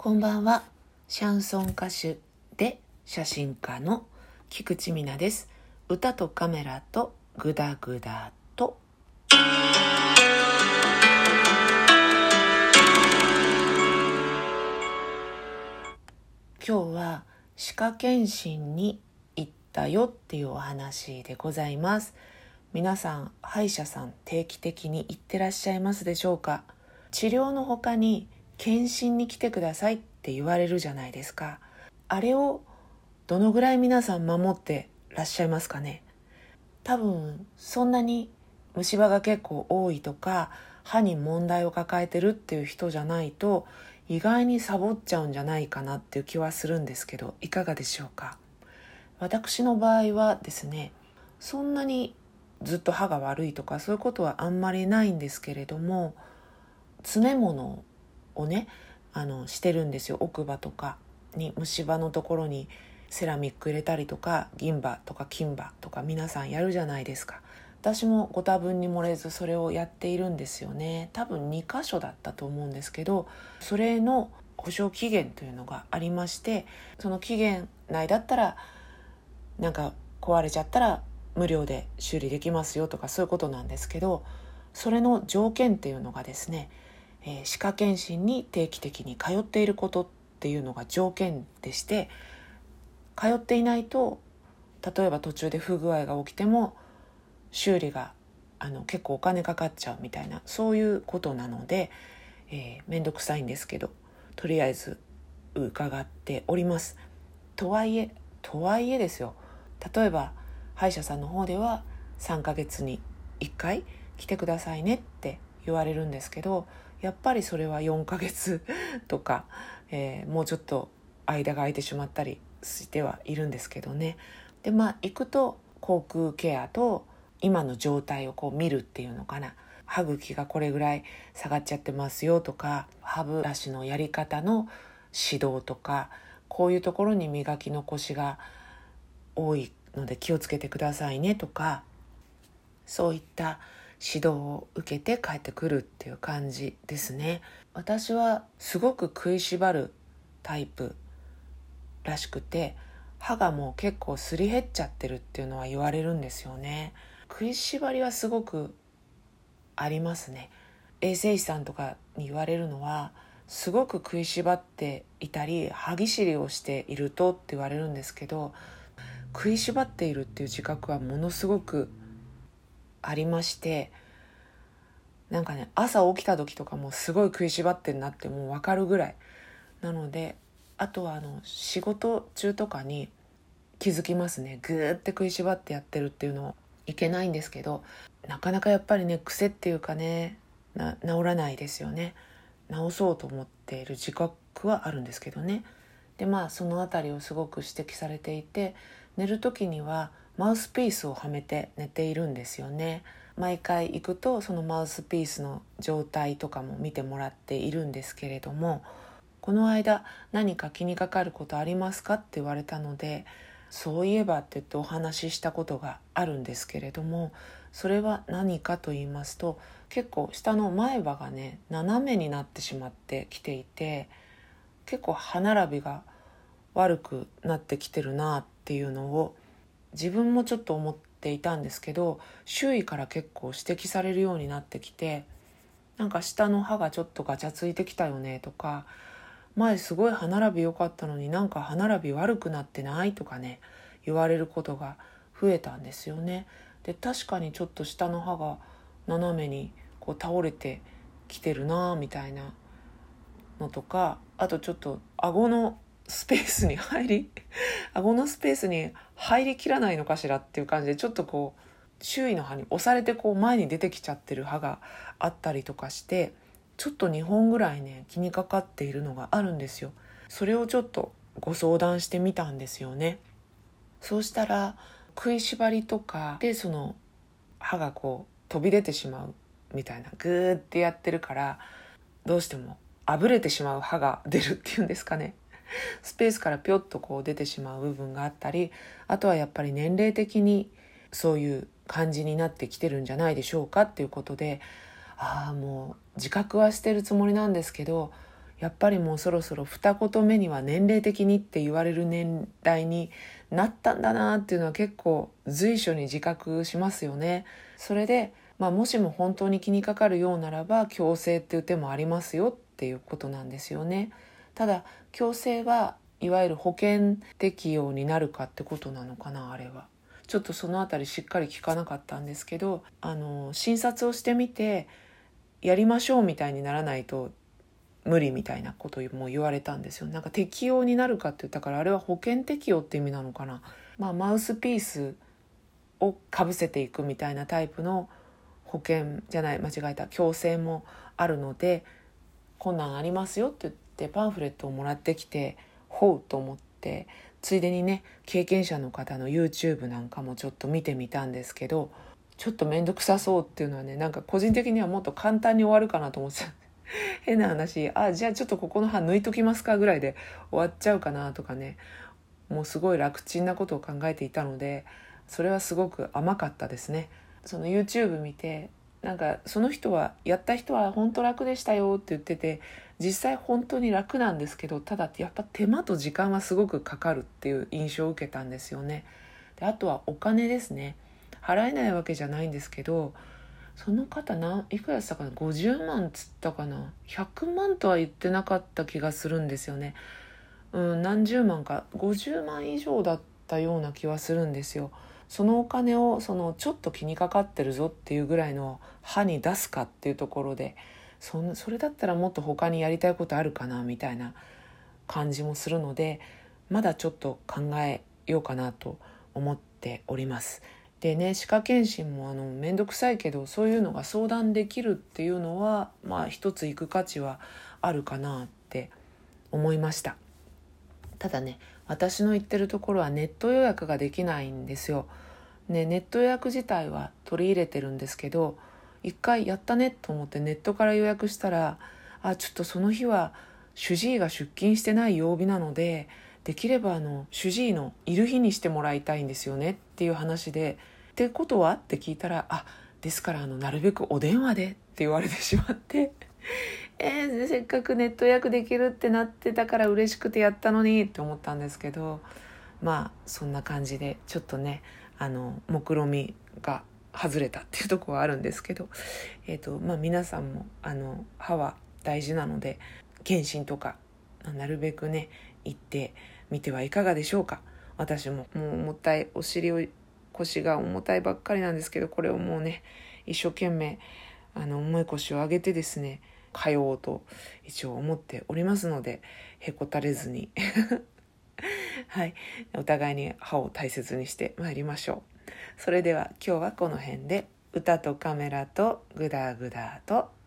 こんばんは。シャンソン歌手で写真家の菊池美奈です。歌とカメラとグダグダと。今日は歯科検診に行ったよっていうお話でございます。皆さん歯医者さん定期的に行ってらっしゃいますでしょうか？治療の他に検診に来てくださいって言われるじゃないですか。あれをどのぐらい皆さん守ってらっしゃいますかね。多分そんなに虫歯が結構多いとか歯に問題を抱えてるっていう人じゃないと意外にサボっちゃうんじゃないかなっていう気はするんですけどいかがでしょうか。私の場合はですねそんなにずっと歯が悪いとかそういうことはあんまりないんですけれども詰め物をねあのしてるんですよ。奥歯とかに虫歯のところにセラミック入れたりとか銀歯とか金歯とか皆さんやるじゃないですか。私もご多分に漏れずそれをやっているんですよね。多分2箇所だったと思うんですけどそれの保証期限というのがありましてその期限内だったらなんか壊れちゃったら無料で修理できますよとかそういうことなんですけどそれの条件っていうのがですねえー、歯科検診に定期的に通っていることっていうのが条件でして通っていないと例えば途中で不具合が起きても修理があの結構お金かかっちゃうみたいなそういうことなので面倒、えー、くさいんですけどとりあえず伺っております。とはいえとはいえですよ例えば歯医者さんの方では3ヶ月に1回来てくださいねって言われるんですけどやっぱりそれは4ヶ月 とか、えー、もうちょっと間が空いてしまったりしてはいるんですけどね。でまあ行くと口腔ケアと今の状態をこう見るっていうのかな。歯茎がこれぐらい下がっちゃってますよとか歯ブラシのやり方の指導とかこういうところに磨き残しが多いので気をつけてくださいねとかそういった指導を受けて帰ってくるっていう感じですね。私はすごく食いしばるタイプらしくて歯がもう結構すり減っちゃってるっていうのは言われるんですよね。食いしばりはすごくありますね。衛生士さんとかに言われるのはすごく食いしばっていたり歯ぎしりをしているとって言われるんですけど食いしばっているっていう自覚はものすごくありましてなんかね朝起きた時とかもすごい食いしばってんなってもう分かるぐらい。なのであとはあの仕事中とかに気づきますね。グーって食いしばってやってるっていうのいけないんですけどなかなかやっぱりね癖っていうかね治らないですよね。治そうと思っている自覚はあるんですけどね。でまあその辺りをすごく指摘されていて寝る時にはマウスピースをはめて寝ているんですよね。毎回行くとそのマウスピースの状態とかも見てもらっているんですけれどもこの間何か気にかかることありますかって言われたのでそういえばって言ってお話ししたことがあるんですけれどもそれは何かと言いますと結構下の前歯がね斜めになってしまってきていて結構歯並びが悪くなってきてるなっていうのを自分もちょっと思っていたんですけど周囲から結構指摘されるようになってきてなんか下の歯がちょっとガチャついてきたよねとか前すごい歯並び良かったのになんか歯並び悪くなってないとかね言われることが増えたんですよね。で確かにちょっと下の歯が斜めにこう倒れてきてるなみたいなのとかあとちょっと顎のスペースに入り 顎のスペースに入りきらないのかしらっていう感じでちょっとこう周囲の歯に押されてこう前に出てきちゃってる歯があったりとかしてちょっと2本ぐらいね気にかかっているのがあるんですよ。それをちょっとご相談してみたんですよね。そうしたら食いしばりとかでその歯がこう飛び出てしまうみたいなグーってやってるからどうしてもあぶれてしまう歯が出るっていうんですかねスペースからぴょっとこう出てしまう部分があったりあとはやっぱり年齢的にそういう感じになってきてるんじゃないでしょうかっていうことでああもう自覚はしてるつもりなんですけどやっぱりもうそろそろ二言目には年齢的にって言われる年代になったんだなっていうのは結構随所に自覚しますよね。それで、まあ、もしも本当に気にかかるようならば強制っていう手もありますよっていうことなんですよね。ただ強制はいわゆる保険適用になるかってことなのかなあれは。ちょっとその辺りしっかり聞かなかったんですけどあの診察をしてみてやりましょうみたいにならないと無理みたいなことも言われたんですよなんか適用になるかって言ったからあれは保険適用って意味なのかな、まあ、マウスピースをかぶせていくみたいなタイプの保険じゃない間違えた強制もあるので困難ありますよってってパンフレットをもらってきてほうと思ってついでにね経験者の方の YouTube なんかもちょっと見てみたんですけどちょっと面倒くさそうっていうのはねなんか個人的にはもっと簡単に終わるかなと思ってた 変な話あじゃあちょっとここの歯抜いときますかぐらいで終わっちゃうかなとかねもうすごい楽ちんなことを考えていたのでそれはすごく甘かったですね。その YouTube 見てなんかその人はやった人は本当楽でしたよって言ってて実際本当に楽なんですけどただやっぱ手間と時間はすごくかかるっていう印象を受けたんですよね。であとはお金ですね。払えないわけじゃないんですけどその方ないくらしたかな？50万つったかな？100万とは言ってなかった気がするんですよね。うん何十万か。50万以上だったような気はするんですよ。そのお金をそのちょっと気にかかってるぞっていうぐらいの歯に出すかっていうところでそんそれだったらもっと他にやりたいことあるかなみたいな感じもするのでまだちょっと考えようかなと思っております。でね歯科検診もあの面倒くさいけどそういうのが相談できるっていうのはまあ一つ行く価値はあるかなって思いましたただね私の行ってるところはネット予約ができないんですよ、ね、ネット予約自体は取り入れてるんですけど一回やったねと思ってネットから予約したらあちょっとその日は主治医が出勤してない曜日なのでできればあの主治医のいる日にしてもらいたいんですよねっていう話で「ってことは?」って聞いたら「あですからあのなるべくお電話で」って言われてしまって えー、せっかくネット予約できるってなってたから嬉しくてやったのにって思ったんですけどまあそんな感じでちょっとねあの目論みが外れたっていうとこはあるんですけど、えーとまあ、皆さんもあの歯は大事なので検診とかなるべくね行ってみてはいかがでしょうか。私ももう重たいお尻を腰が重たいばっかりなんですけどこれをもうね一生懸命あの重い腰を上げてですね通おうと一応思っておりますのでへこたれずに。はい。お互いに歯を大切にしてまいりましょう。それでは今日はこの辺で。歌とカメラとグダグダと。